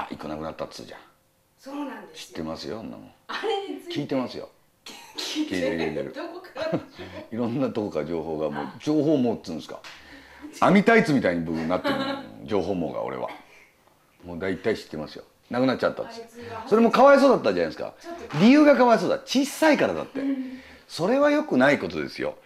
あいくなくなったっつうじゃん。そうなんです知ってますよあんなもん。あれについて。聞いてますよ。聞いてる聞いてるどこから。いろんなとこから情報がもう情報網っつうんですか。網タイツみたいに僕なってるの情報網が俺は。もう大体知ってますよ。なくなっちゃったっつそれもかわいそうだったじゃないですか。理由がかわいそうだ。小さいからだって。それは良くないことですよ。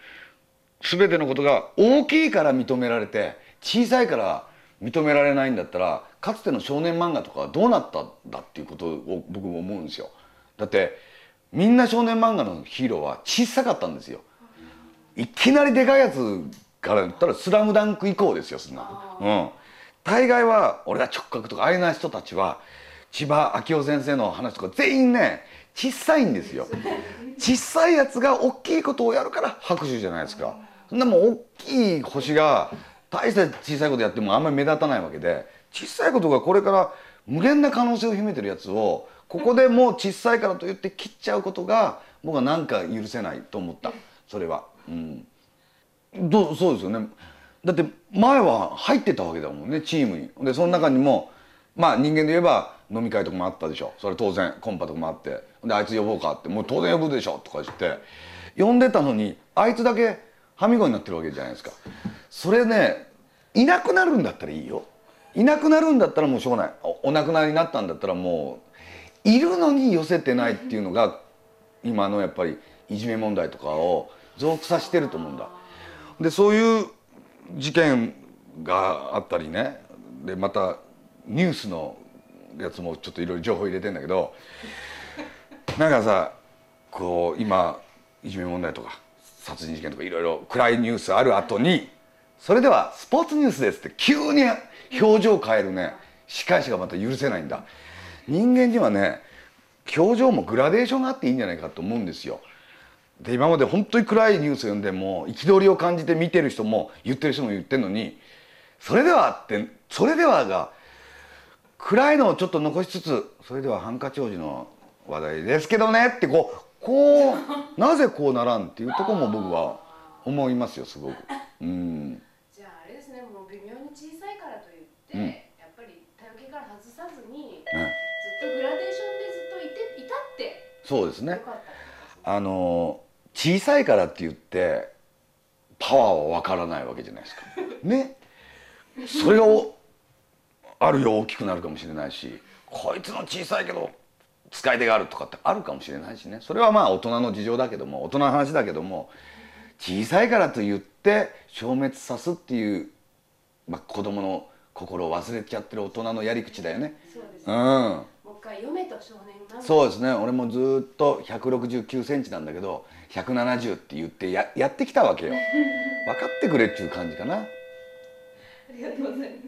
全てのことが大きいから認められて小さいから認められないんだったらかつての少年漫画とかはどうなったんだっていうことを僕も思うんですよ。だってみんな少年漫画のヒーローは小さかったんですよ。いきなりでかいやつから言ったら「スラムダンク以降ですよそんな。うん。大概は俺が直角とかああいうな人たちは千葉明夫先生の話とか全員ね小さいんですよ。小さいやつが大きいことをやるから拍手じゃないですか。そんなもん大きい星が大して小さいことやってもあんまり目立たないわけで小さいことがこれから無限な可能性を秘めてるやつをここでもう小さいからと言って切っちゃうことが僕はなんか許せないと思った。それは。うん。どうそうですよね。だって前は入ってたわけだもんねチームに。でその中にもまあ人間で言えば飲み会とかもあったでしょ。それ当然コンパとかもあって。であいつ呼ぼうかって。もう当然呼ぶでしょとか言って。呼んでたのにあいつだけはみごになってるわけじゃないですか。それねいなくなるんだったらいいよ。いなくなるんだったらもうしょうがない。お亡くなりになったんだったらもういるのに寄せてないっていうのが今のやっぱりいじめ問題とかを増幅させてると思うんだ。でそういう事件があったりね。でまたニュースのやつもちょっといろいろ情報入れてんだけどなんかさこう今いじめ問題とか殺人事件とかいろいろ暗いニュースある後にそれではスポーツニュースですって急に表情変えるね。司会者がまた許せないんだ。人間にはね表情もグラデーションがあっていいんじゃないかと思うんですよ。で今まで本当に暗いニュースを読んでも憤りを感じて見てる人も言ってる人も言ってるのにそれではってそれではが暗いのをちょっと残しつつそれではハンカチ王子の話題ですけどねってこうこうなぜこうならんっていうとこも僕は思いますよすごく。うんじゃああれですねもう微妙に小さいからといって、うん。やっぱり体受けから外さずに、ずっとグラデーションでずっといていたってそうですね。あの小さいからって言ってパワーは分からないわけじゃないですか。ね。それがおあるよ大きくなるかもしれないしこいつの小さいけど使い手があるとかってあるかもしれないしね。それはまあ大人の事情だけども大人の話だけども小さいからと言って消滅さすっていう、まあ、子供の心を忘れちゃってる大人のやり口だよね。そうです、うん。もう一回読めと少年なんだそうですね。俺もずーっと169センチなんだけど170って言ってややってきたわけよ。分かってくれっていう感じかな。ありがとうございます